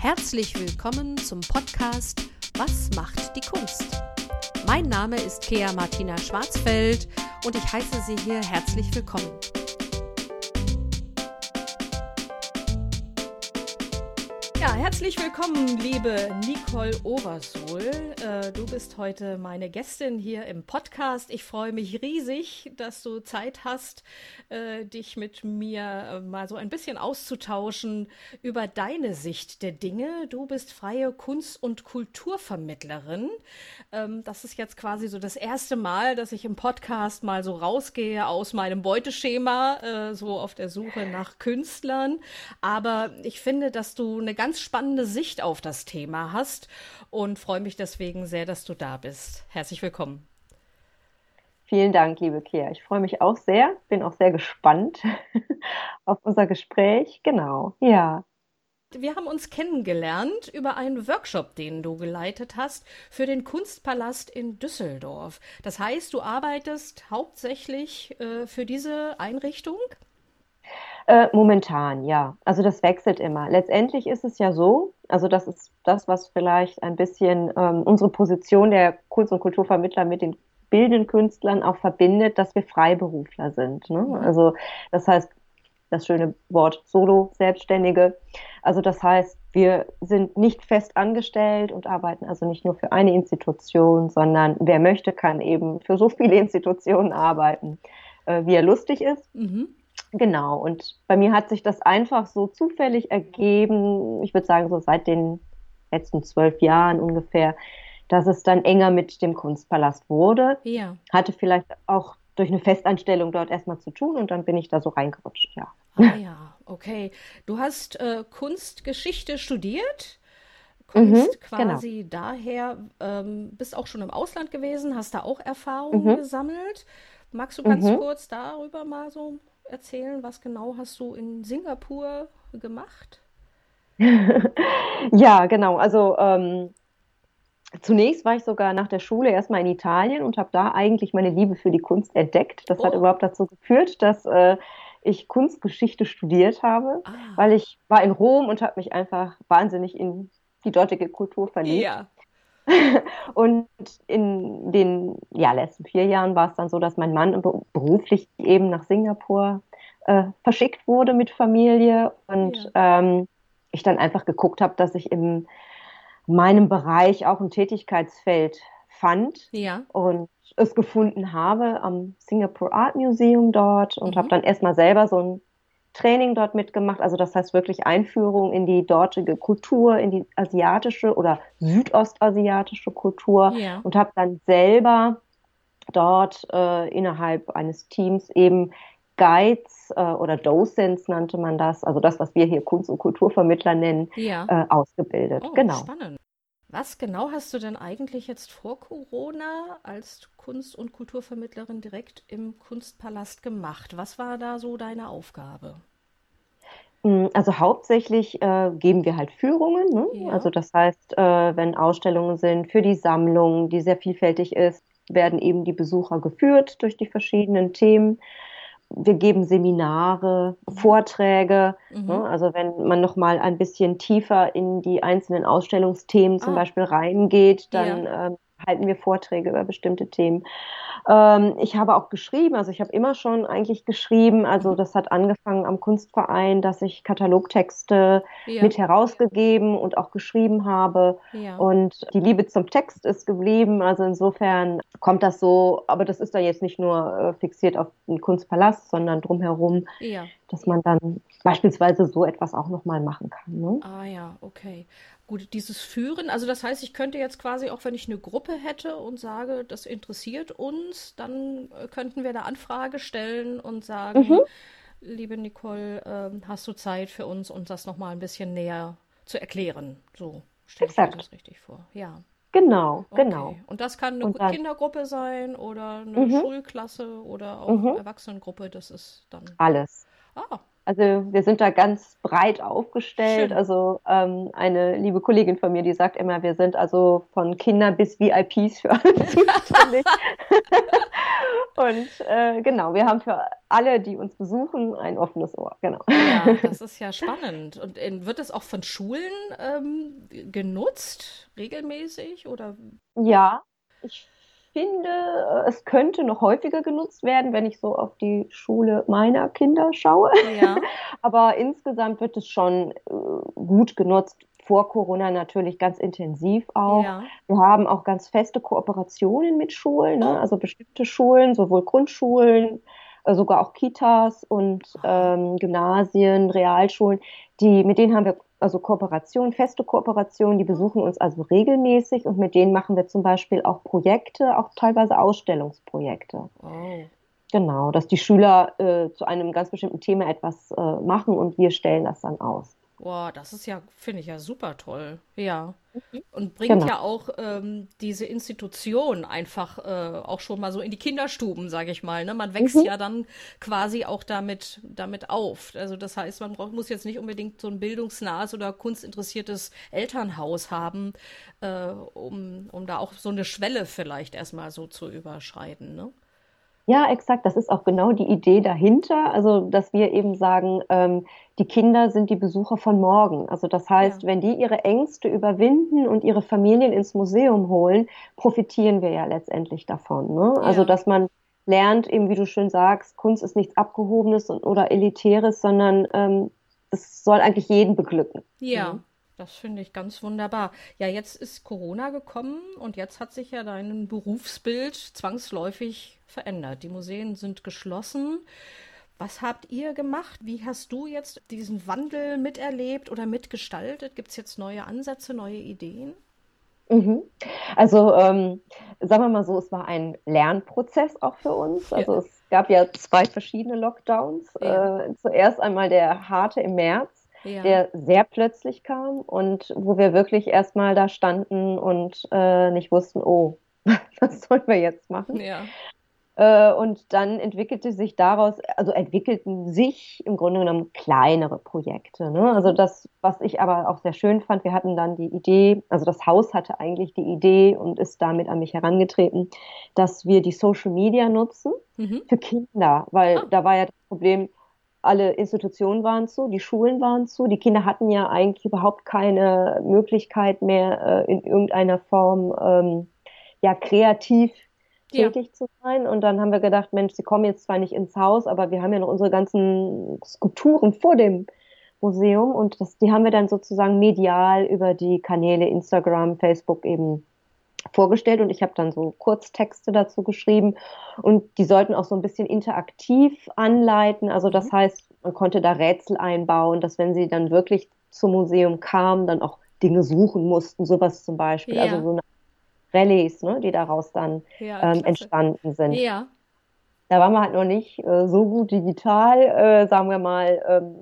Herzlich willkommen zum Podcast Was macht die Kunst? Mein Name ist Kea Martina Schwarzfeld und ich heiße Sie hier herzlich willkommen. Herzlich willkommen, liebe Nicole Oversohl. Äh, du bist heute meine Gästin hier im Podcast. Ich freue mich riesig, dass du Zeit hast, äh, dich mit mir äh, mal so ein bisschen auszutauschen über deine Sicht der Dinge. Du bist freie Kunst- und Kulturvermittlerin. Ähm, das ist jetzt quasi so das erste Mal, dass ich im Podcast mal so rausgehe aus meinem Beuteschema, so auf der Suche nach Künstlern. Aber ich finde, dass du eine ganz spannende Sicht auf das Thema hast und freue mich deswegen sehr, dass du da bist. Herzlich willkommen. Vielen Dank, liebe Kea. Ich freue mich auch sehr, bin auch sehr gespannt auf unser Gespräch. Genau, ja. Wir haben uns kennengelernt über einen Workshop, den du geleitet hast für den Kunstpalast in Düsseldorf. Das heißt, du arbeitest hauptsächlich äh, für diese Einrichtung? Äh, momentan, ja. Also das wechselt immer. Letztendlich ist es ja so, also das ist das, was vielleicht ein bisschen ähm, unsere Position der Kunst- und Kulturvermittler mit den bildenden Künstlern auch verbindet, dass wir Freiberufler sind. Ne? Mhm. Also das heißt, das schöne Wort Solo-Selbstständige. Also das heißt, wir sind nicht fest angestellt und arbeiten also nicht nur für eine Institution, sondern wer möchte, kann eben für so viele Institutionen arbeiten, äh, wie er lustig ist. Mhm. Genau, und bei mir hat sich das einfach so zufällig ergeben, ich würde sagen so seit den letzten zwölf Jahren ungefähr, dass es dann enger mit dem Kunstpalast wurde. Ja. Hatte vielleicht auch durch eine Festanstellung dort erstmal zu tun und dann bin ich da so reingerutscht, ja. Ah ja, okay. Du hast äh, Kunstgeschichte studiert, kommst mhm, genau. quasi genau. daher, ähm, bist auch schon im Ausland gewesen, hast da auch Erfahrungen mhm. gesammelt. Magst du ganz mhm. kurz darüber mal so erzählen, was genau hast du in Singapur gemacht? ja, genau. Also ähm, zunächst war ich sogar nach der Schule erstmal in Italien und habe da eigentlich meine Liebe für die Kunst entdeckt. Das oh. hat überhaupt dazu geführt, dass äh, ich Kunstgeschichte studiert habe, ah. weil ich war in Rom und habe mich einfach wahnsinnig in die dortige Kultur verliebt. Ja. Und in den ja, letzten vier Jahren war es dann so, dass mein Mann beruflich eben nach Singapur äh, verschickt wurde mit Familie und ja. ähm, ich dann einfach geguckt habe, dass ich in meinem Bereich auch ein Tätigkeitsfeld fand ja. und es gefunden habe am Singapore Art Museum dort und mhm. habe dann erstmal selber so ein Training dort mitgemacht. Also das heißt wirklich Einführung in die dortige Kultur, in die asiatische oder südostasiatische Kultur ja. und habe dann selber dort äh, innerhalb eines Teams eben Guides äh, oder Docents nannte man das, also das, was wir hier Kunst- und Kulturvermittler nennen, ja. äh, ausgebildet. Oh, genau. Spannend. Was genau hast du denn eigentlich jetzt vor Corona als Kunst- und Kulturvermittlerin direkt im Kunstpalast gemacht? Was war da so deine Aufgabe? Mm, also hauptsächlich äh, geben wir halt Führungen. Ne? Ja. Also das heißt, äh, wenn Ausstellungen sind für die Sammlung, die sehr vielfältig ist, werden eben die Besucher geführt durch die verschiedenen Themen wir geben Seminare. Vorträge. Mhm. Ne? Also wenn man noch mal ein bisschen tiefer in die einzelnen Ausstellungsthemen zum ah. Beispiel reingeht, dann ja. ähm, halten wir Vorträge über bestimmte Themen. Ähm, ich habe auch geschrieben, also ich habe immer schon eigentlich geschrieben. Also das hat angefangen am Kunstverein, dass ich Katalogtexte ja. mit herausgegeben und auch geschrieben habe. Ja. Und die Liebe zum Text ist geblieben. Also insofern kommt das so, aber das ist dann jetzt nicht nur äh, fixiert auf den Kunstpalast, sondern drumherum, ja. Dass man dann beispielsweise so etwas auch nochmal machen kann. Ne? Ah ja, okay. Gut, dieses Führen, also das heißt, ich könnte jetzt quasi auch, wenn ich eine Gruppe hätte und sage, das interessiert uns, dann äh, könnten wir da Anfrage stellen und sagen, mhm. liebe Nicole, äh, hast du Zeit für uns, uns das nochmal ein bisschen näher zu erklären? So stelle ich mir das richtig vor. Ja. Genau, okay. genau. Und das kann eine dann, Kindergruppe sein oder eine mhm. Schulklasse oder auch mhm. Erwachsenengruppe, das ist dann. Alles. Ah, Also wir sind da ganz breit aufgestellt. Schön. Also ähm, eine liebe Kollegin von mir, die sagt immer, wir sind also von Kindern bis VIPs für alle zuständig. Und äh, genau, wir haben für alle, die uns besuchen, ein offenes Ohr. Genau. Ja, das ist ja spannend. Und in, wird es auch von Schulen ähm, genutzt, regelmäßig? Oder? Ja, ich finde, es könnte noch häufiger genutzt werden, wenn ich so auf die Schule meiner Kinder schaue. Ja. Aber insgesamt wird es schon äh, gut genutzt. Vor Corona natürlich ganz intensiv auch. Ja. Wir haben auch ganz feste Kooperationen mit Schulen, ne? also bestimmte Schulen, sowohl Grundschulen, äh, sogar auch Kitas und ähm, Gymnasien, Realschulen, die, mit denen haben wir also Kooperation, feste Kooperation, die besuchen uns also regelmäßig und mit denen machen wir zum Beispiel auch Projekte, auch teilweise Ausstellungsprojekte. Oh. Genau, dass die Schüler äh, zu einem ganz bestimmten Thema etwas äh, machen und wir stellen das dann aus. Boah, das ist ja, finde ich ja super toll. Ja. Mhm. Und bringt genau. ja auch ähm, diese Institution einfach äh, auch schon mal so in die Kinderstuben, sage ich mal. Ne? Man wächst mhm. ja dann quasi auch damit, damit auf. Also das heißt, man braucht, muss jetzt nicht unbedingt so ein bildungsnahes oder kunstinteressiertes Elternhaus haben, äh, um, um da auch so eine Schwelle vielleicht erstmal so zu überschreiten. Ne? Ja, exakt. Das ist auch genau die Idee dahinter. Also, dass wir eben sagen, ähm, die Kinder sind die Besucher von morgen. Also, das heißt, ja. wenn die ihre Ängste überwinden und ihre Familien ins Museum holen, profitieren wir ja letztendlich davon. Ne? Ja. Also, dass man lernt, eben wie du schön sagst, Kunst ist nichts Abgehobenes oder Elitäres, sondern ähm, es soll eigentlich jeden beglücken. Ja. Das finde ich ganz wunderbar. Ja, jetzt ist Corona gekommen und jetzt hat sich ja dein Berufsbild zwangsläufig verändert. Die Museen sind geschlossen. Was habt ihr gemacht? Wie hast du jetzt diesen Wandel miterlebt oder mitgestaltet? Gibt es jetzt neue Ansätze, neue Ideen? Mhm. Also ähm, sagen wir mal so, es war ein Lernprozess auch für uns. Also ja. es gab ja zwei verschiedene Lockdowns. Ja. Äh, zuerst einmal der harte im März ja. der sehr plötzlich kam und wo wir wirklich erstmal da standen und äh, nicht wussten, oh, was sollen wir jetzt machen? Ja. Äh, und dann entwickelte sich daraus, also entwickelten sich im Grunde genommen kleinere Projekte. Ne? Also das, was ich aber auch sehr schön fand, wir hatten dann die Idee, also das Haus hatte eigentlich die Idee und ist damit an mich herangetreten, dass wir die Social Media nutzen mhm. für Kinder, weil ah. da war ja das Problem, alle Institutionen waren zu, die Schulen waren zu, die Kinder hatten ja eigentlich überhaupt keine Möglichkeit mehr äh, in irgendeiner Form ähm, ja kreativ tätig ja. zu sein. Und dann haben wir gedacht, Mensch, sie kommen jetzt zwar nicht ins Haus, aber wir haben ja noch unsere ganzen Skulpturen vor dem Museum und das, die haben wir dann sozusagen medial über die Kanäle Instagram, Facebook eben vorgestellt und ich habe dann so Kurztexte dazu geschrieben und die sollten auch so ein bisschen interaktiv anleiten. Also das mhm. heißt, man konnte da Rätsel einbauen, dass wenn sie dann wirklich zum Museum kamen, dann auch Dinge suchen mussten, sowas zum Beispiel. Ja. Also so eine Rallyes, ne, die daraus dann ja, ähm, entstanden sind. Ja. Da waren wir halt noch nicht äh, so gut digital, äh, sagen wir mal, ähm,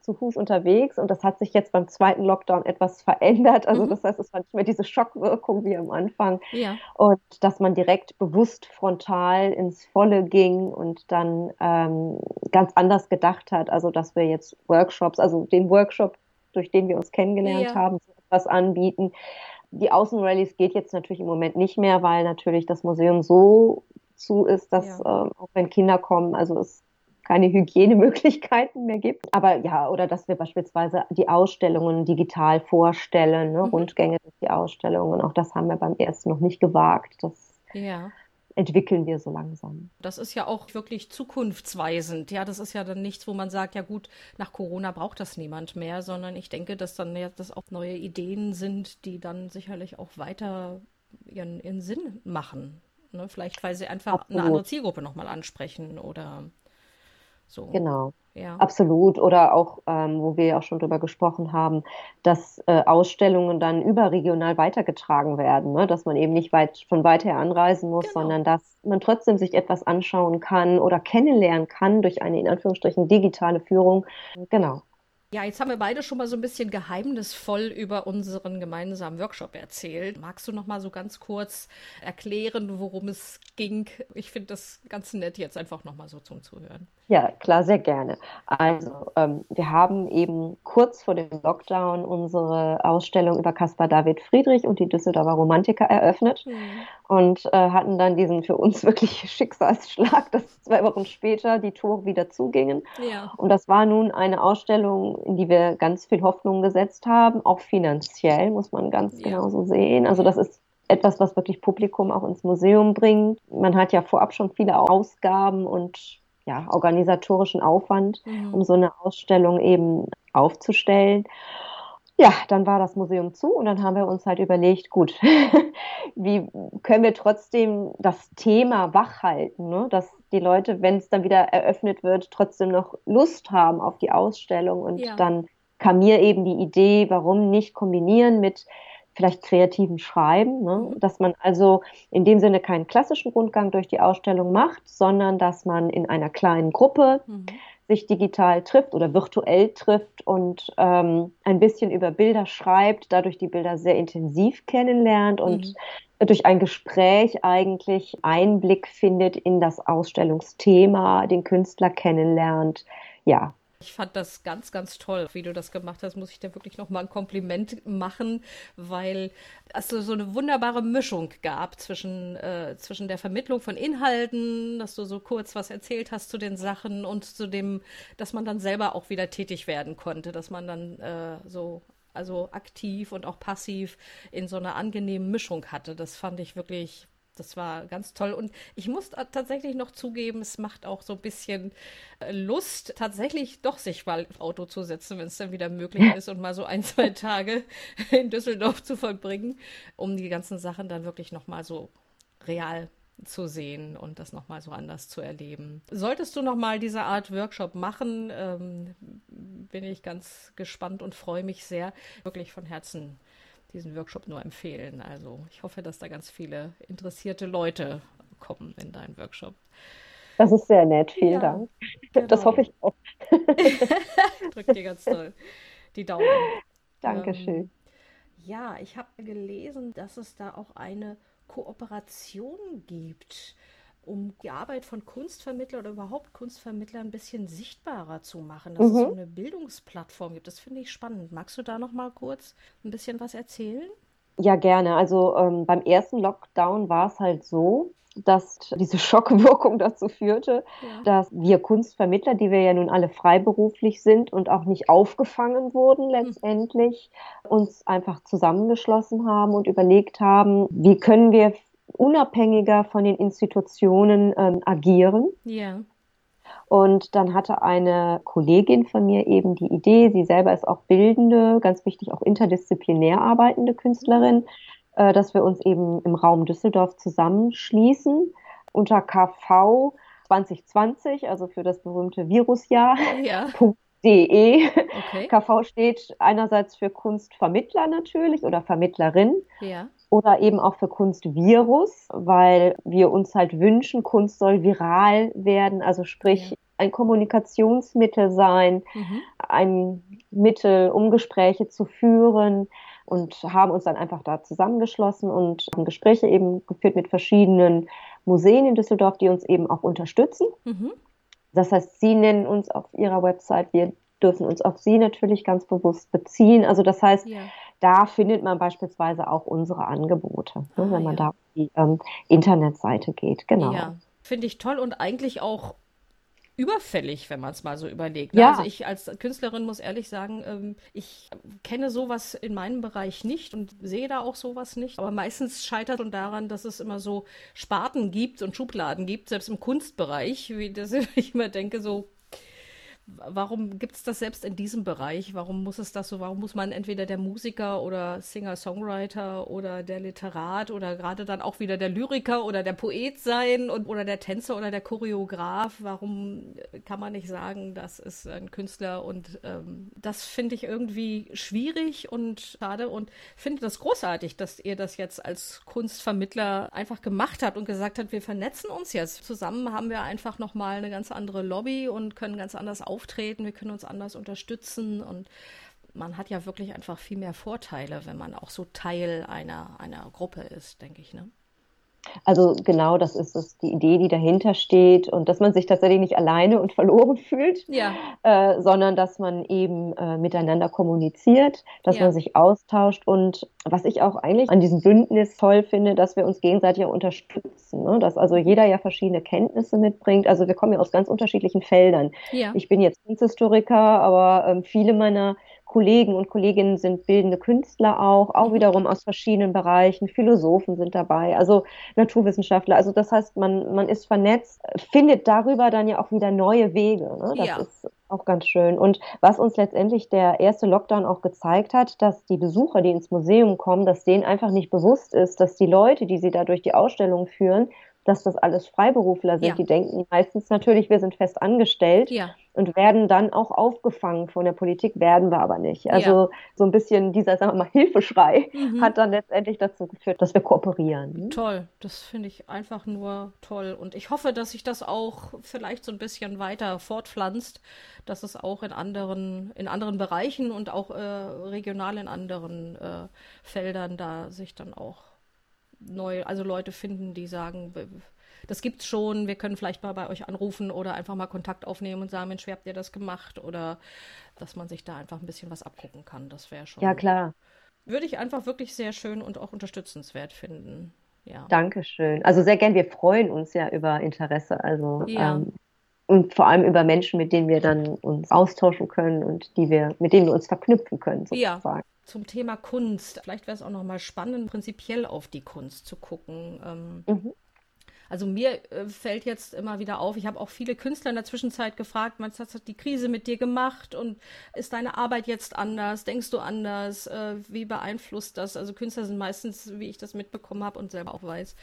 zu Fuß unterwegs und das hat sich jetzt beim zweiten Lockdown etwas verändert. Also mhm. das heißt, es war nicht mehr diese Schockwirkung wie am Anfang ja. und dass man direkt bewusst frontal ins Volle ging und dann ähm, ganz anders gedacht hat. Also dass wir jetzt Workshops, also den Workshop, durch den wir uns kennengelernt ja. haben, etwas anbieten. Die Außenrallies geht jetzt natürlich im Moment nicht mehr, weil natürlich das Museum so zu ist, dass ja. äh, auch wenn Kinder kommen, also es keine Hygienemöglichkeiten mehr gibt. Aber ja, oder dass wir beispielsweise die Ausstellungen digital vorstellen, ne? Mhm. Rundgänge durch die Ausstellungen. Auch das haben wir beim ersten noch nicht gewagt. Das ja. entwickeln wir so langsam. Das ist ja auch wirklich zukunftsweisend. Ja, das ist ja dann nichts, wo man sagt, ja gut, nach Corona braucht das niemand mehr, sondern ich denke, dass dann ja das auch neue Ideen sind, die dann sicherlich auch weiter ihren, ihren Sinn machen. Ne? Vielleicht, weil sie einfach Absolut. eine andere Zielgruppe nochmal ansprechen oder so. Genau. Ja. Absolut. Oder auch, ähm, wo wir ja auch schon drüber gesprochen haben, dass äh, Ausstellungen dann überregional weitergetragen werden, ne? dass man eben nicht weit von weit her anreisen muss, genau. sondern dass man trotzdem sich etwas anschauen kann oder kennenlernen kann durch eine in Anführungsstrichen digitale Führung. Genau. Ja, jetzt haben wir beide schon mal so ein bisschen geheimnisvoll über unseren gemeinsamen Workshop erzählt. Magst du noch mal so ganz kurz erklären, worum es ging? Ich finde das ganz nett jetzt einfach noch mal so zum Zuhören. Ja, klar, sehr gerne. Also, ähm, wir haben eben kurz vor dem Lockdown unsere Ausstellung über Caspar David Friedrich und die Düsseldorfer Romantiker eröffnet mhm. und äh, hatten dann diesen für uns wirklich Schicksalsschlag, dass zwei Wochen später die Tore wieder zugingen. Ja. Und das war nun eine Ausstellung, in die wir ganz viel Hoffnung gesetzt haben, auch finanziell, muss man ganz ja. genau so sehen. Also, das ist etwas, was wirklich Publikum auch ins Museum bringt. Man hat ja vorab schon viele Ausgaben und ja, organisatorischen Aufwand, mhm. um so eine Ausstellung eben aufzustellen. Ja, dann war das Museum zu und dann haben wir uns halt überlegt, gut, wie können wir trotzdem das Thema wachhalten, ne? dass die Leute, wenn es dann wieder eröffnet wird, trotzdem noch Lust haben auf die Ausstellung. Und ja. dann kam mir eben die Idee, warum nicht kombinieren mit vielleicht kreativen Schreiben, ne? Mhm. dass man also in dem Sinne keinen klassischen Rundgang durch die Ausstellung macht, sondern dass man in einer kleinen Gruppe mhm. sich digital trifft oder virtuell trifft und ähm, ein bisschen über Bilder schreibt, dadurch die Bilder sehr intensiv kennenlernt und mhm. durch ein Gespräch eigentlich Einblick findet in das Ausstellungsthema, den Künstler kennenlernt. Ja, ich fand das ganz, ganz toll, wie du das gemacht hast. Muss ich dir wirklich noch mal ein Kompliment machen, weil es so eine wunderbare Mischung gab zwischen, äh, zwischen der Vermittlung von Inhalten, dass du so kurz was erzählt hast zu den Sachen und zu dem, dass man dann selber auch wieder tätig werden konnte, dass man dann äh, so also aktiv und auch passiv in so einer angenehmen Mischung hatte. Das fand ich wirklich das war ganz toll. Und ich muss tatsächlich noch zugeben, es macht auch so ein bisschen äh, Lust, tatsächlich doch sich mal auf Auto zu setzen, wenn es dann wieder möglich ist und mal so ein, zwei Tage in Düsseldorf zu verbringen, um die ganzen Sachen dann wirklich nochmal so real zu sehen und das nochmal so anders zu erleben. Solltest du nochmal diese Art Workshop machen, ähm, bin ich ganz gespannt und freue mich sehr. Wirklich von Herzen diesen Workshop nur empfehlen. Also ich hoffe, dass da ganz viele interessierte Leute kommen in deinen Workshop. Das ist sehr nett, vielen ja, Dank. Genau. Das hoffe ich auch. Drück dir ganz toll die Daumen. Dankeschön. Ähm, ja, ich habe gelesen, dass es da auch eine Kooperation gibt um die Arbeit von Kunstvermittlern oder überhaupt Kunstvermittlern ein bisschen sichtbarer zu machen, dass mhm. es so eine Bildungsplattform gibt. Das finde ich spannend. Magst du da noch mal kurz ein bisschen was erzählen? Ja, gerne. Also ähm, beim ersten Lockdown war es halt so, dass diese Schockwirkung dazu führte, ja. dass wir Kunstvermittler, die wir ja nun alle freiberuflich sind und auch nicht aufgefangen wurden hm. letztendlich, mhm. uns einfach zusammengeschlossen haben und überlegt haben, wie können wir unabhängiger von den Institutionen ähm, agieren. Ja. Und dann hatte eine Kollegin von mir eben die Idee, sie selber ist auch bildende, ganz wichtig auch interdisziplinär arbeitende Künstlerin, äh, dass wir uns eben im Raum Düsseldorf zusammenschließen unter KV 2020, also für das berühmte Virusjahr. Ja. De. Okay. KV steht einerseits für Kunstvermittler natürlich oder Vermittlerin. Ja oder eben auch für Kunstvirus, weil wir uns halt wünschen, Kunst soll viral werden, also sprich ja. ein Kommunikationsmittel sein, mhm. ein Mittel, um Gespräche zu führen und haben uns dann einfach da zusammengeschlossen und haben Gespräche eben geführt mit verschiedenen Museen in Düsseldorf, die uns eben auch unterstützen. Mhm. Das heißt, sie nennen uns auf ihrer Website, wir dürfen uns auf sie natürlich ganz bewusst beziehen. Also das heißt, ja da findet man beispielsweise auch unsere Angebote, ne, ah, wenn man ja. da auf die ähm, Internetseite geht. Genau. Ja, finde ich toll und eigentlich auch überfällig, wenn man es mal so überlegt. Ne? Ja. Also ich als Künstlerin muss ehrlich sagen, ähm, ich kenne sowas in meinem Bereich nicht und sehe da auch sowas nicht. Aber meistens scheitert es daran, dass es immer so Sparten gibt und Schubladen gibt, selbst im Kunstbereich, wie das ich immer denke, so warum gibt es das selbst in diesem Bereich? Warum muss es das so? Warum muss man entweder der Musiker oder Singer-Songwriter oder der Literat oder gerade dann auch wieder der Lyriker oder der Poet sein und, oder der Tänzer oder der Choreograf? Warum kann man nicht sagen, das ist ein Künstler? Und ähm, das finde ich irgendwie schwierig und schade und finde das großartig, dass ihr das jetzt als Kunstvermittler einfach gemacht habt und gesagt habt, wir vernetzen uns jetzt. Zusammen haben wir einfach nochmal eine ganz andere Lobby und können ganz anders auftreten, wir können uns anders unterstützen und man hat ja wirklich einfach viel mehr Vorteile, wenn man auch so Teil einer, einer Gruppe ist, denke ich. Ne? Also genau, das ist es, die Idee, die dahinter steht und dass man sich tatsächlich nicht alleine und verloren fühlt, ja. äh, sondern dass man eben äh, miteinander kommuniziert, dass ja. man sich austauscht und was ich auch eigentlich an diesem Bündnis toll finde, dass wir uns gegenseitig unterstützen, ne? dass also jeder ja verschiedene Kenntnisse mitbringt. Also wir kommen ja aus ganz unterschiedlichen Feldern. Ja. Ich bin jetzt Kunsthistoriker, aber ähm, viele meiner Kollegen und Kolleginnen sind bildende Künstler auch, auch mhm. wiederum aus verschiedenen Bereichen. Philosophen sind dabei, also Naturwissenschaftler. Also das heißt, man, man ist vernetzt, findet darüber dann ja auch wieder neue Wege. Ne? Das ja. ist auch ganz schön. Und was uns letztendlich der erste Lockdown auch gezeigt hat, dass die Besucher, die ins Museum kommen, dass denen einfach nicht bewusst ist, dass die Leute, die sie da durch die Ausstellung führen, dass das alles Freiberufler sind. Ja. Die denken meistens natürlich, wir sind fest angestellt ja. und werden dann auch aufgefangen von der Politik, werden wir aber nicht. Also ja. so ein bisschen dieser, sagen wir mal, Hilfeschrei mhm. hat dann letztendlich dazu geführt, dass wir kooperieren. Toll, das finde ich einfach nur toll. Und ich hoffe, dass sich das auch vielleicht so ein bisschen weiter fortpflanzt, dass es auch in anderen, in anderen Bereichen und auch äh, regional in anderen äh, Feldern da sich dann auch neu, also Leute finden, die sagen, das gibt's schon, wir können vielleicht mal bei euch anrufen oder einfach mal Kontakt aufnehmen und sagen, Mensch, wie habt ihr das gemacht? Oder dass man sich da einfach ein bisschen was abgucken kann. Das wäre schon. Ja, klar. Würde ich einfach wirklich sehr schön und auch unterstützenswert finden. Ja. Dankeschön. Also sehr gern, wir freuen uns ja über Interesse. Also ja. ähm, und vor allem über Menschen, mit denen wir dann uns austauschen können und die wir, mit denen wir uns verknüpfen können, sozusagen. Ja zum Thema Kunst. Vielleicht wäre es auch noch mal spannend, prinzipiell auf die Kunst zu gucken. Ähm, mhm. Also mir äh, fällt jetzt immer wieder auf, ich habe auch viele Künstler in der Zwischenzeit gefragt, was hat die Krise mit dir gemacht und ist deine Arbeit jetzt anders? Denkst du anders? Äh, wie beeinflusst das? Also Künstler sind meistens, wie ich das mitbekommen habe und selber auch weiß,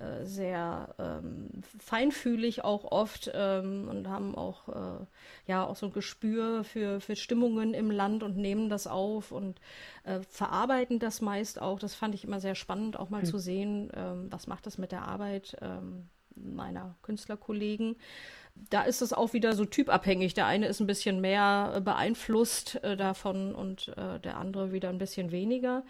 äh, sehr ähm, feinfühlig auch oft ähm, und haben auch äh, ja auch so ein Gespür für, für Stimmungen im Land und nehmen das auf und äh, verarbeiten das meist auch. Das fand ich immer sehr spannend, auch mal mhm. zu sehen, ähm, was macht das mit der Arbeit ähm, meiner Künstlerkollegen. Da ist es auch wieder so typabhängig. Der eine ist ein bisschen mehr beeinflusst äh, davon und äh, der andere wieder ein bisschen weniger.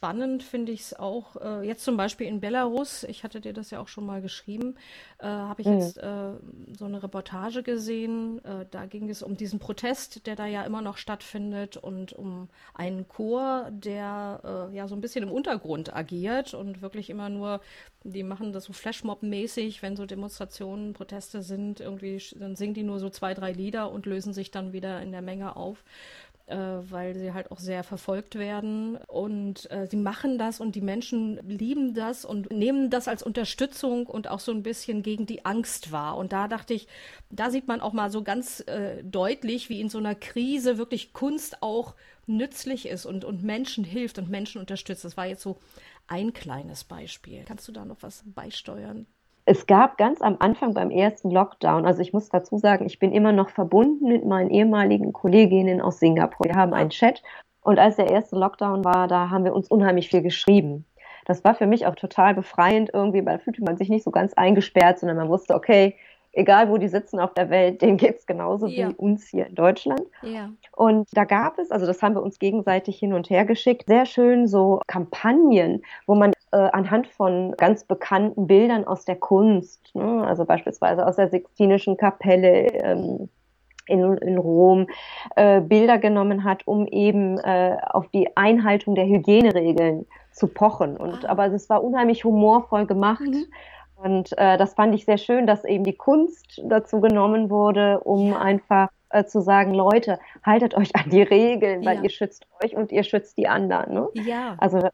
Spannend finde ich es auch, äh, jetzt zum Beispiel in Belarus, ich hatte dir das ja auch schon mal geschrieben, äh, habe ich mhm. jetzt äh, so eine Reportage gesehen. Äh, da ging es um diesen Protest, der da ja immer noch stattfindet und um einen Chor, der äh, ja so ein bisschen im Untergrund agiert und wirklich immer nur, die machen das so Flashmob-mäßig, wenn so Demonstrationen, Proteste sind, irgendwie, dann singen die nur so zwei, drei Lieder und lösen sich dann wieder in der Menge auf äh, weil sie halt auch sehr verfolgt werden. Und äh, sie machen das und die Menschen lieben das und nehmen das als Unterstützung und auch so ein bisschen gegen die Angst wahr. Und da dachte ich, da sieht man auch mal so ganz äh, deutlich, wie in so einer Krise wirklich Kunst auch nützlich ist und, und Menschen hilft und Menschen unterstützt. Das war jetzt so ein kleines Beispiel. Kannst du da noch was beisteuern? Es gab ganz am Anfang beim ersten Lockdown, also ich muss dazu sagen, ich bin immer noch verbunden mit meinen ehemaligen Kolleginnen aus Singapur. Wir haben einen Chat und als der erste Lockdown war, da haben wir uns unheimlich viel geschrieben. Das war für mich auch total befreiend irgendwie, weil da fühlte man sich nicht so ganz eingesperrt, sondern man wusste, okay, egal wo die sitzen auf der Welt, denen geht es genauso ja. wie uns hier in Deutschland. Ja. Und da gab es, also das haben wir uns gegenseitig hin und her geschickt, sehr schön so Kampagnen, wo man äh, anhand von ganz bekannten Bildern aus der Kunst, ne, also beispielsweise aus der Sixtinischen Kapelle, ähm, in, in Rom äh, Bilder genommen hat, um eben äh, auf die Einhaltung der Hygieneregeln zu pochen. Und ah. aber es war unheimlich humorvoll gemacht. Mhm. Und äh, das fand ich sehr schön, dass eben die Kunst dazu genommen wurde, um einfach äh, zu sagen, Leute, haltet euch an die Regeln, weil ja. ihr schützt euch und ihr schützt die anderen. Ne? Ja. Also, sagen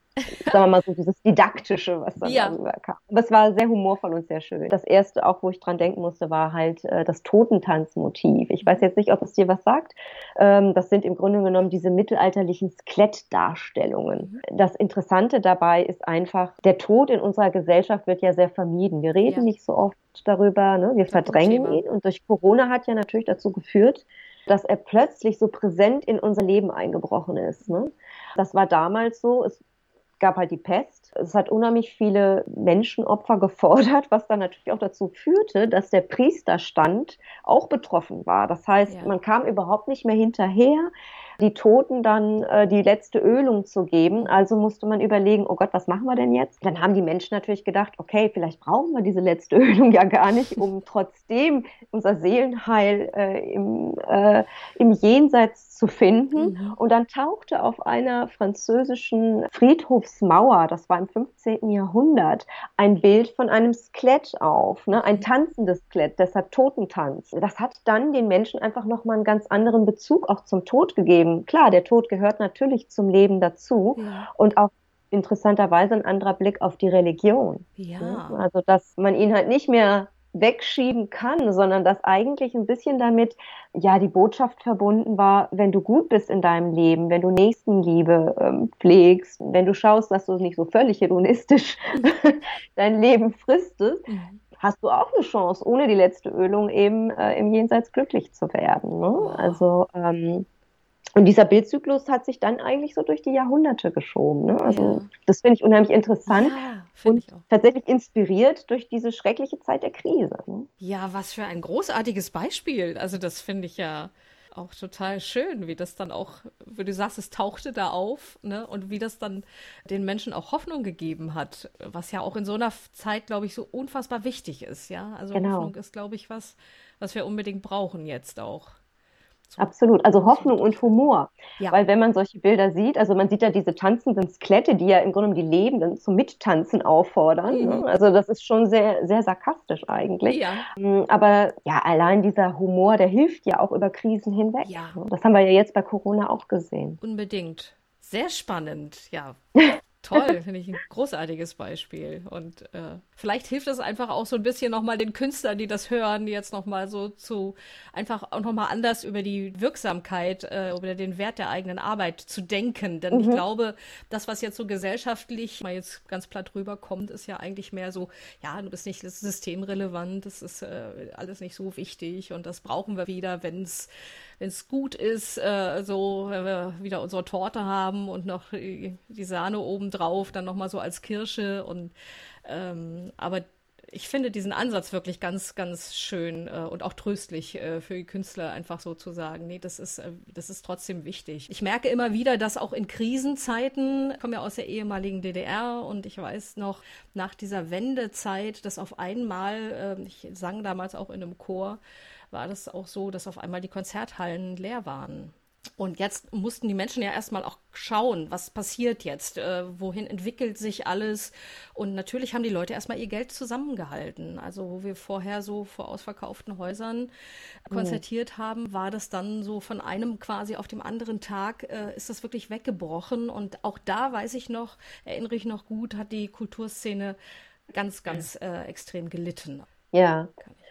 wir mal so, dieses Didaktische, was dann ja. darüber kam. Aber es war sehr humorvoll und sehr schön. Das erste, auch wo ich dran denken musste, war halt äh, das Totentanzmotiv. Ich weiß jetzt nicht, ob es dir was sagt. Ähm, das sind im Grunde genommen diese mittelalterlichen Skelettdarstellungen. Mhm. Das Interessante dabei ist einfach, der Tod in unserer Gesellschaft wird ja sehr vermieden. Wir reden ja. nicht so oft darüber, ne? wir verdrängen ihn. Und durch Corona hat ja natürlich dazu geführt, dass er plötzlich so präsent in unser Leben eingebrochen ist. Ne? Das war damals so. Es gab halt die Pest. Es hat unheimlich viele Menschenopfer gefordert, was dann natürlich auch dazu führte, dass der Priesterstand auch betroffen war. Das heißt, ja. man kam überhaupt nicht mehr hinterher, die Toten dann äh, die letzte Ölung zu geben. Also musste man überlegen, oh Gott, was machen wir denn jetzt? Dann haben die Menschen natürlich gedacht, okay, vielleicht brauchen wir diese letzte Ölung ja gar nicht, um trotzdem unser Seelenheil äh, im, äh, im Jenseits zu finden. Mhm. Und dann tauchte auf einer französischen Friedhofsmauer, das war im 15. Jahrhundert, ein Bild von einem Skelett auf, ne? ein tanzendes Skelett, deshalb Totentanz. Das hat dann den Menschen einfach nochmal einen ganz anderen Bezug auch zum Tod gegeben. Klar, der Tod gehört natürlich zum Leben dazu ja. und auch interessanterweise ein anderer Blick auf die Religion. Ja. Ne? Also, dass man ihn halt nicht mehr wegschieben kann, sondern dass eigentlich ein bisschen damit ja die Botschaft verbunden war, wenn du gut bist in deinem Leben, wenn du Nächstenliebe ähm, pflegst, wenn du schaust, dass du nicht so völlig hedonistisch dein Leben fristest, mhm. hast du auch eine Chance, ohne die letzte Ölung eben äh, im Jenseits glücklich zu werden. Ne? Also ähm, und dieser Bildzyklus hat sich dann eigentlich so durch die Jahrhunderte geschoben. Ne? Also ja. das finde ich unheimlich interessant ja, und tatsächlich inspiriert durch diese schreckliche Zeit der Krise. Ne? Ja, was für ein großartiges Beispiel. Also das finde ich ja auch total schön, wie das dann auch, wie du sagst, es tauchte da auf, ne? Und wie das dann den Menschen auch Hoffnung gegeben hat, was ja auch in so einer Zeit, glaube ich, so unfassbar wichtig ist, ja. Also genau. Hoffnung ist, glaube ich, was, was wir unbedingt brauchen jetzt auch. Absolut, also Hoffnung und Humor. Ja. Weil wenn man solche Bilder sieht, also man sieht ja diese tanzenden Skelette, die ja im Grunde die Lebenden zum Mittanzen auffordern. Ne? Mhm. Ne? Also das ist schon sehr, sehr sarkastisch eigentlich. Ja. Mm, aber ja, allein dieser Humor, der hilft ja auch über Krisen hinweg. Ja. Das haben wir ja jetzt bei Corona auch gesehen. Unbedingt. Sehr spannend, ja. Toll, finde ich ein großartiges Beispiel. Und äh, vielleicht hilft es einfach auch so ein bisschen nochmal den Künstlern, die das hören, jetzt nochmal so zu einfach auch nochmal anders über die Wirksamkeit, äh, über den Wert der eigenen Arbeit zu denken. Denn mhm. ich glaube, das, was jetzt so gesellschaftlich mal jetzt ganz platt rüberkommt, ist ja eigentlich mehr so, ja, du bist nicht systemrelevant, das ist äh, alles nicht so wichtig und das brauchen wir wieder, wenn es wenn es gut ist, äh, so, wenn wir wieder unsere Torte haben und noch die, Sahne oben drauf, dann nochmal so als Kirsche und ähm, aber ich finde diesen Ansatz wirklich ganz, ganz schön äh, und auch tröstlich äh, für die Künstler, einfach so zu sagen, nee, das ist, äh, das ist trotzdem wichtig. Ich merke immer wieder, dass auch in Krisenzeiten, ich komme ja aus der ehemaligen DDR und ich weiß noch, nach dieser Wendezeit, dass auf einmal, ähm, ich sang damals auch in einem Chor, war das auch so, dass auf einmal die Konzerthallen leer waren. Und jetzt mussten die Menschen ja erstmal auch schauen, was passiert jetzt, äh, wohin entwickelt sich alles. Und natürlich haben die Leute erstmal ihr Geld zusammengehalten. Also wo wir vorher so vor ausverkauften Häusern konzertiert mhm. haben, war das dann so von einem quasi auf dem anderen Tag, äh, ist das wirklich weggebrochen. Und auch da weiß ich noch, erinnere ich noch gut, hat die Kulturszene ganz, ganz äh, extrem gelitten. Ja,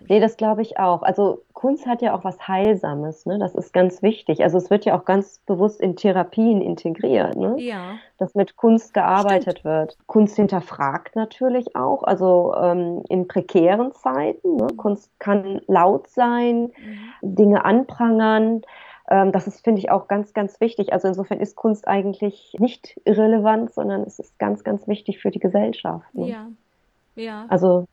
nee, das glaube ich auch. Also Kunst hat ja auch was Heilsames, ne? Das ist ganz wichtig. Also es wird ja auch ganz bewusst in Therapien integriert, ne? Ja. Dass mit Kunst gearbeitet Stimmt. wird. Kunst hinterfragt natürlich auch, also ähm, in prekären Zeiten. Ne? Kunst kann laut sein, mhm. Dinge anprangern. Ähm, das ist, finde ich, auch ganz, ganz wichtig. Also insofern ist Kunst eigentlich nicht irrelevant, sondern es ist ganz, ganz wichtig für die Gesellschaft. Ne? Ja. Ja. Also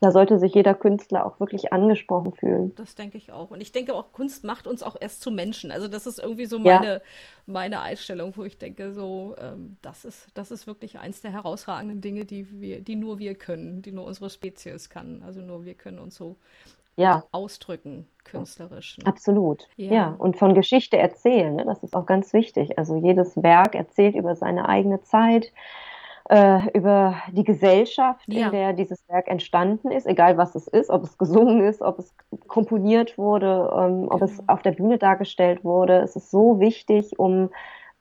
da sollte sich jeder Künstler auch wirklich angesprochen fühlen. Das denke ich auch. Und ich denke auch, Kunst macht uns auch erst zu Menschen. Also das ist irgendwie so meine, ja. meine Einstellung, wo ich denke, so, ähm, das ist, das ist wirklich eins der herausragenden Dinge, die wir, die nur wir können, die nur unsere Spezies kann. Also nur wir können uns so ja. ausdrücken, künstlerisch. Ne? Absolut. Ja. ja. und von Geschichte erzählen, ne? das ist auch ganz wichtig. Also jedes Werk erzählt über seine eigene Zeit äh, über die Gesellschaft, ja. in der dieses Werk entstanden ist, egal was es ist, ob es gesungen ist, ob es komponiert wurde, ähm, ob genau. es auf der Bühne dargestellt wurde. Es ist so wichtig, um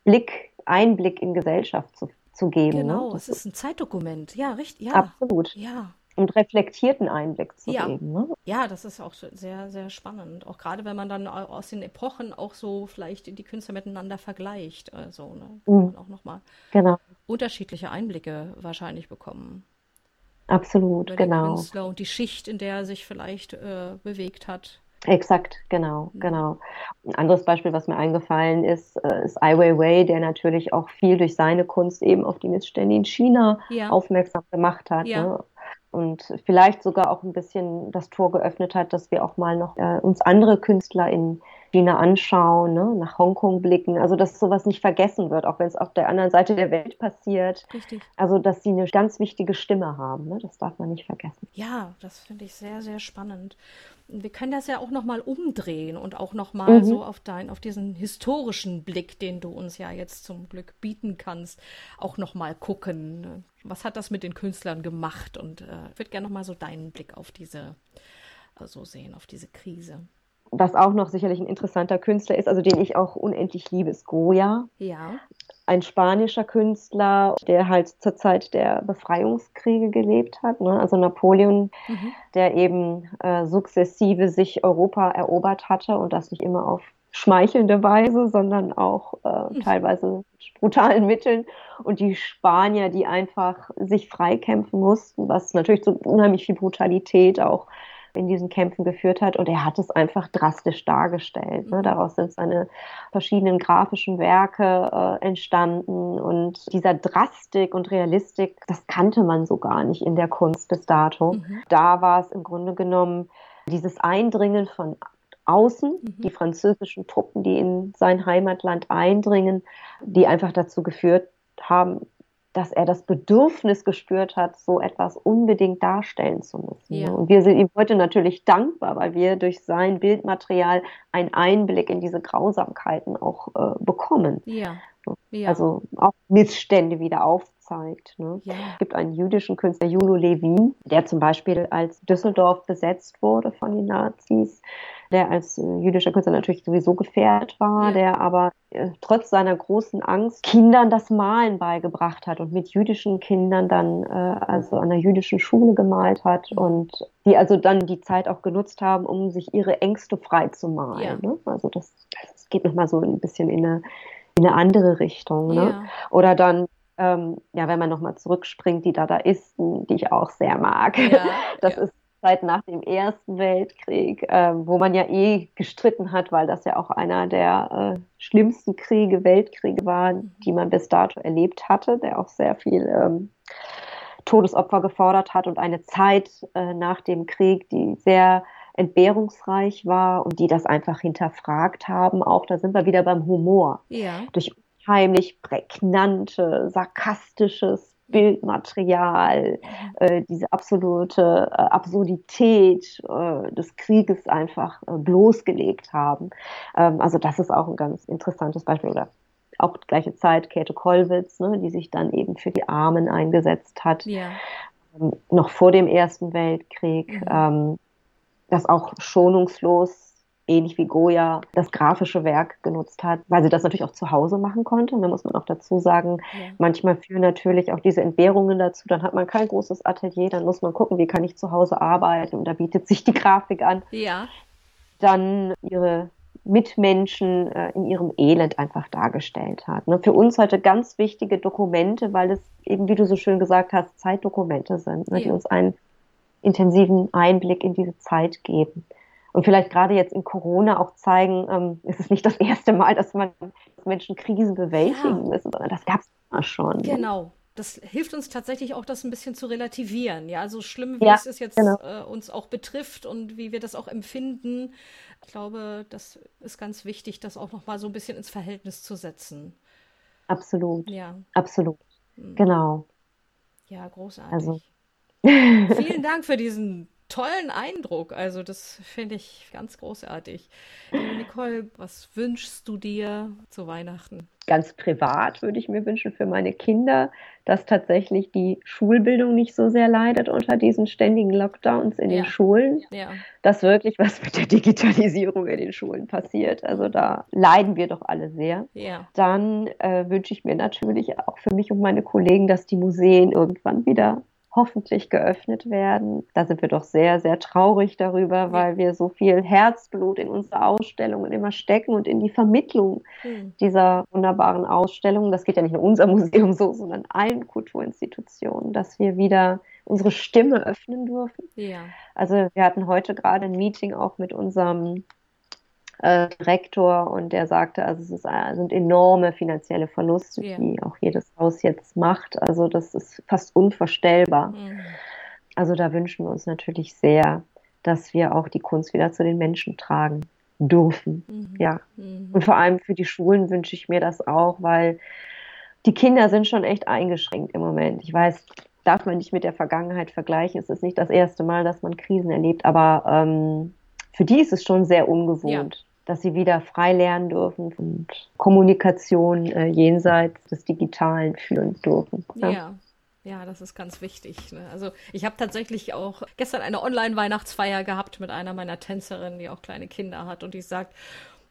Blick, Einblick in Gesellschaft zu, zu geben. Ne? Genau, ne? es ist ein Zeitdokument. Ja, richtig. Ja. Absolut. Ja und reflektierten Einblick zu ja. geben. Ne? Ja, das ist auch sehr, sehr spannend. Auch gerade wenn man dann aus den Epochen auch so vielleicht die Künstler miteinander vergleicht. Also, ne, kann mhm. man auch nochmal genau. unterschiedliche Einblicke wahrscheinlich bekommen. Absolut, Über genau. Künstler und die Schicht, in der er sich vielleicht äh, bewegt hat. Exakt, genau, mhm. genau. Ein anderes Beispiel, was mir eingefallen ist, äh, ist Ai Weiwei, der natürlich auch viel durch seine Kunst eben auf die Missstände in China ja. aufmerksam gemacht hat. Ja. Ne? Und vielleicht sogar auch ein bisschen das Tor geöffnet hat, dass wir auch mal noch äh, uns andere Künstler in China anschauen, ne? nach Hongkong blicken, also dass sowas nicht vergessen wird, auch wenn es auf der anderen Seite der Welt passiert. Richtig. Also dass sie eine ganz wichtige Stimme haben, ne? das darf man nicht vergessen. Ja, das finde ich sehr, sehr spannend. Wir können das ja auch nochmal umdrehen und auch nochmal mhm. so auf dein, auf diesen historischen Blick, den du uns ja jetzt zum Glück bieten kannst, auch nochmal gucken. Was hat das mit den Künstlern gemacht? Und äh, ich würde gerne nochmal so deinen Blick auf diese, also sehen, auf diese Krise was auch noch sicherlich ein interessanter Künstler ist, also den ich auch unendlich liebe, ist Goya. Ja. Ein spanischer Künstler, der halt zur Zeit der Befreiungskriege gelebt hat. Ne? Also Napoleon, mhm. der eben äh, sukzessive sich Europa erobert hatte und das nicht immer auf schmeichelnde Weise, sondern auch äh, mhm. teilweise mit brutalen Mitteln. Und die Spanier, die einfach sich freikämpfen mussten, was natürlich zu unheimlich viel Brutalität auch in diesen Kämpfen geführt hat. Und er hat es einfach drastisch dargestellt. Ne? Mhm. Daraus sind seine verschiedenen grafischen Werke äh, entstanden. Und dieser Drastik und Realistik, das kannte man so gar nicht in der Kunst bis dato. Mhm. Da war es im Grunde genommen dieses Eindringen von außen, mhm. die französischen Truppen, die in sein Heimatland eindringen, die einfach dazu geführt haben, dass er das Bedürfnis gespürt hat, so etwas unbedingt darstellen zu müssen. Ja. Und wir sind ihm heute natürlich dankbar, weil wir durch sein Bildmaterial einen Einblick in diese Grausamkeiten auch äh, bekommen. Ja. Ja. Also auch Missstände wieder aufzeigt. Ne? Es gibt einen jüdischen Künstler, Julo Levin, der zum Beispiel als Düsseldorf besetzt wurde von den Nazis, der als äh, jüdischer Künstler natürlich sowieso gefährdet war, der aber äh, trotz seiner großen Angst Kindern das Malen beigebracht hat und mit jüdischen Kindern dann äh, also an der jüdischen Schule gemalt hat mhm. und die also dann die Zeit auch genutzt haben, um sich ihre Ängste frei zu malen. Ja. Ne? Also das, das geht nochmal so ein bisschen in eine, in eine andere Richtung. Ne? Ja. Oder dann ähm, ja, wenn man nochmal zurückspringt, die Dadaisten, die ich auch sehr mag. Ja, das ja. ist Zeit nach dem Ersten Weltkrieg, äh, wo man ja eh gestritten hat, weil das ja auch einer der äh, schlimmsten Kriege, Weltkriege war, die man bis dato erlebt hatte, der auch sehr viel ähm, Todesopfer gefordert hat und eine Zeit äh, nach dem Krieg, die sehr entbehrungsreich war und die das einfach hinterfragt haben. Auch da sind wir wieder beim Humor. Ja. Durch unheimlich prägnante, sarkastisches Bildmaterial, äh, diese absolute äh, Absurdität äh, des Krieges einfach äh, bloßgelegt haben. Ähm, also das ist auch ein ganz interessantes Beispiel. Oder auch gleiche Zeit Käthe Kollwitz, ne, die sich dann eben für die Armen eingesetzt hat. Ja. Ähm, noch vor dem Ersten Weltkrieg. Mhm. Ähm, das auch schonungslos ähnlich wie Goya das grafische Werk genutzt hat, weil sie das natürlich auch zu Hause machen konnte. Und da muss man auch dazu sagen, ja. manchmal führen natürlich auch diese Entbehrungen dazu. Dann hat man kein großes Atelier, dann muss man gucken, wie kann ich zu Hause arbeiten. Und da bietet sich die Grafik an. Ja. Dann ihre Mitmenschen äh, in ihrem Elend einfach dargestellt hat. Ne? Für uns heute ganz wichtige Dokumente, weil es eben, wie du so schön gesagt hast, Zeitdokumente sind, ne? ja. die uns einen intensiven Einblick in diese Zeit geben und vielleicht gerade jetzt in Corona auch zeigen, ähm, es ist nicht das erste Mal, dass man dass Menschen Krisen bewältigen ja. müssen, sondern das gab es immer schon. Genau. Das hilft uns tatsächlich auch, das ein bisschen zu relativieren. Ja, so schlimm, wie ja, es jetzt genau. äh, uns auch betrifft und wie wir das auch empfinden. Ich glaube, das ist ganz wichtig, das auch noch mal so ein bisschen ins Verhältnis zu setzen. Absolut. Ja. Absolut. Mhm. Genau. Ja, großartig. Also. Vielen Dank für diesen tollen Eindruck. Also das finde ich ganz großartig. Nicole, was wünschst du dir zu Weihnachten? Ganz privat würde ich mir wünschen für meine Kinder, dass tatsächlich die Schulbildung nicht so sehr leidet unter diesen ständigen Lockdowns in ja. den Schulen. Ja. Dass wirklich was mit der Digitalisierung in den Schulen passiert. Also da leiden wir doch alle sehr. Ja. Dann äh, wünsche ich mir natürlich auch für mich und meine Kollegen, dass die Museen irgendwann wieder hoffentlich geöffnet werden. Da sind wir doch sehr, sehr traurig darüber, weil wir so viel Herzblut in unsere Ausstellungen immer stecken und in die Vermittlung mhm. dieser wunderbaren Ausstellungen. Das geht ja nicht nur unser Museum so, sondern allen Kulturinstitutionen, dass wir wieder unsere Stimme öffnen dürfen. Ja. Also wir hatten heute gerade ein Meeting auch mit unserem äh, Rektor und der sagte, also es ist, äh, sind enorme finanzielle Verluste, yeah. die auch jedes Haus jetzt macht. Also das ist fast unvorstellbar. Mhm. Also da wünschen wir uns natürlich sehr, dass wir auch die Kunst wieder zu den Menschen tragen. dürfen. Mhm. Ja. Mhm. Und vor allem für die Schulen wünsche ich mir das auch, weil die Kinder sind schon echt eingeschränkt im Moment. Ich weiß, darf man nicht mit der Vergangenheit vergleichen. Es ist nicht das erste Mal, dass man Krisen erlebt, aber ähm, für die ist es schon sehr ungewohnt. Dass sie wieder frei lernen dürfen und Kommunikation äh, jenseits des Digitalen führen dürfen. Ja. ja. ja das ist ganz wichtig. Ne? Also ich habe tatsächlich auch gestern eine Online-Weihnachtsfeier gehabt mit einer meiner Tänzerinnen, die auch kleine Kinder hat und die sagt,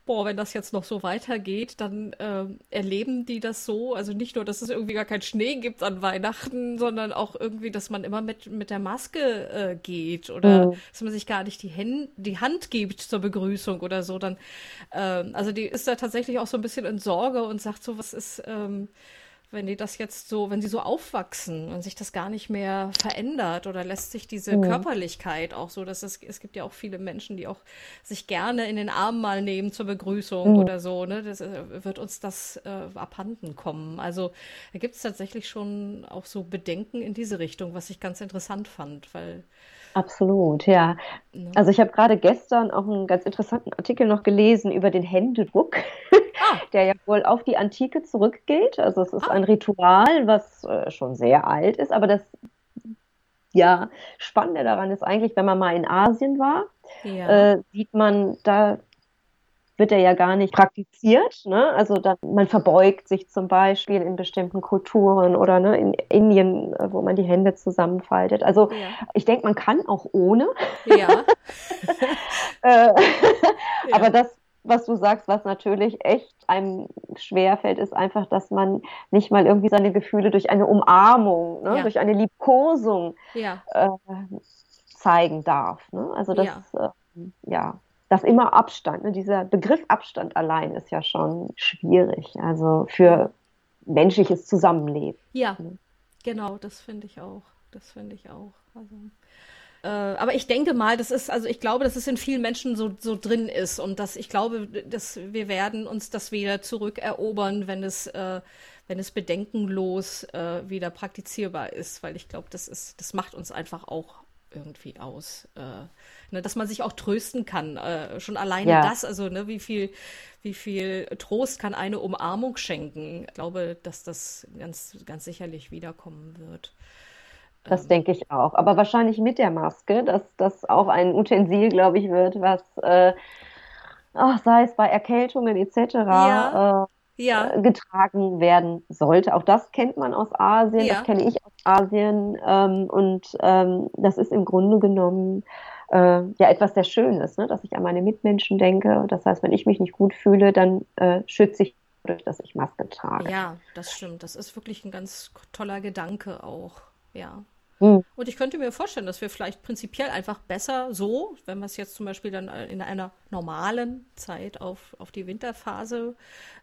boah, wenn das jetzt noch so weitergeht, dann äh, erleben die das so. Also nicht nur, dass es irgendwie gar keinen Schnee gibt an Weihnachten, sondern auch irgendwie, dass man immer mit, mit der Maske äh, geht oder mhm. dass man sich gar nicht die, Hän die Hand gibt zur Begrüßung oder so. Dann, äh, also die ist da tatsächlich auch so ein bisschen in Sorge und sagt so, was ist. Ähm, wenn die das jetzt so, wenn sie so aufwachsen und sich das gar nicht mehr verändert oder lässt sich diese mhm. Körperlichkeit auch so, dass es, es gibt ja auch viele Menschen, die auch sich gerne in den Arm mal nehmen zur Begrüßung mhm. oder so, ne? Das äh, wird uns das äh, abhanden kommen. Also da gibt es tatsächlich schon auch so Bedenken in diese Richtung, was ich ganz interessant fand, weil Absolut, ja. Ne? Also ich habe gerade gestern auch einen ganz interessanten Artikel noch gelesen über den Händedruck, ah. der ja wohl auf die Antike zurückgeht. Also es ist ah. ein Ritual, was äh, schon sehr alt ist, aber das ja, Spannende daran ist eigentlich, wenn man mal in Asien war, ja. äh, sieht man, da wird er ja gar nicht praktiziert. Ne? Also da, man verbeugt sich zum Beispiel in bestimmten Kulturen oder ne, in Indien, äh, wo man die Hände zusammenfaltet. Also ja. ich denke, man kann auch ohne. Ja. äh, ja. Aber das, was du sagst, was natürlich echt einem schwerfällt, ist einfach, dass man nicht mal irgendwie seine Gefühle durch eine Umarmung, ne, ja. durch eine Liebkosung ja. äh, zeigen darf. Ne? Also das, ja. Äh, ja das immer Abstand, ne? dieser Begriff Abstand allein ist ja schon schwierig, also für menschliches Zusammenleben. Ja, ne? genau, das finde ich auch. Das finde ich auch. Also, äh, aber ich denke mal, das ist, also ich glaube, dass es in vielen Menschen so, so drin ist und dass ich glaube, dass wir werden uns das wieder zurückerobern, wenn es, äh, wenn es bedenkenlos äh, wieder praktizierbar ist, weil ich glaube, das ist, das macht uns einfach auch irgendwie aus. Äh, ne, dass man sich auch trösten kann. Äh, schon alleine ja. das, also ne, wie viel, wie viel Trost kann eine Umarmung schenken. Ich glaube, dass das ganz, ganz sicherlich wiederkommen wird. Das ähm. denke ich auch. Aber wahrscheinlich mit der Maske, dass das auch ein Utensil, glaube ich, wird, was äh, ach, sei es bei Erkältungen etc. Ja. Äh, ja. Getragen werden sollte. Auch das kennt man aus Asien, ja. das kenne ich aus Asien ähm, und ähm, das ist im Grunde genommen äh, ja etwas sehr Schönes, ne? dass ich an meine Mitmenschen denke. Das heißt, wenn ich mich nicht gut fühle, dann äh, schütze ich dadurch, dass ich Maske trage. Ja, das stimmt. Das ist wirklich ein ganz toller Gedanke auch. Ja. Hm. Und ich könnte mir vorstellen, dass wir vielleicht prinzipiell einfach besser so, wenn wir es jetzt zum Beispiel dann in einer normalen Zeit auf, auf die Winterphase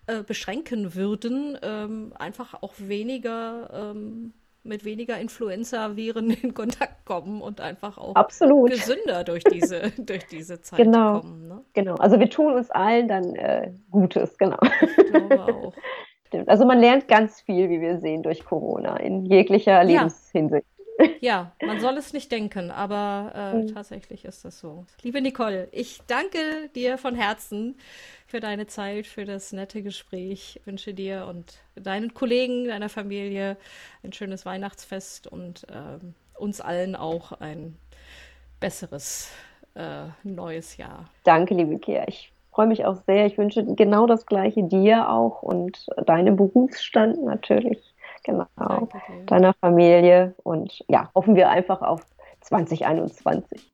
äh, beschränken würden, ähm, einfach auch weniger ähm, mit weniger Influenza-Viren in Kontakt kommen und einfach auch Absolut. gesünder durch diese, durch diese Zeit genau. kommen. Ne? Genau, also wir tun uns allen dann äh, Gutes, genau. Ich glaube auch. Stimmt. Also man lernt ganz viel, wie wir sehen, durch Corona in jeglicher Lebenshinsicht. Ja, man soll es nicht denken, aber äh, mhm. tatsächlich ist das so. Liebe Nicole, ich danke dir von Herzen für deine Zeit, für das nette Gespräch. Ich wünsche dir und deinen Kollegen, deiner Familie ein schönes Weihnachtsfest und äh, uns allen auch ein besseres äh, neues Jahr. Danke, liebe Kia. Ich freue mich auch sehr. Ich wünsche genau das Gleiche dir auch und deinem Berufsstand natürlich genau, deiner Familie und ja, hoffen wir einfach auf 2021.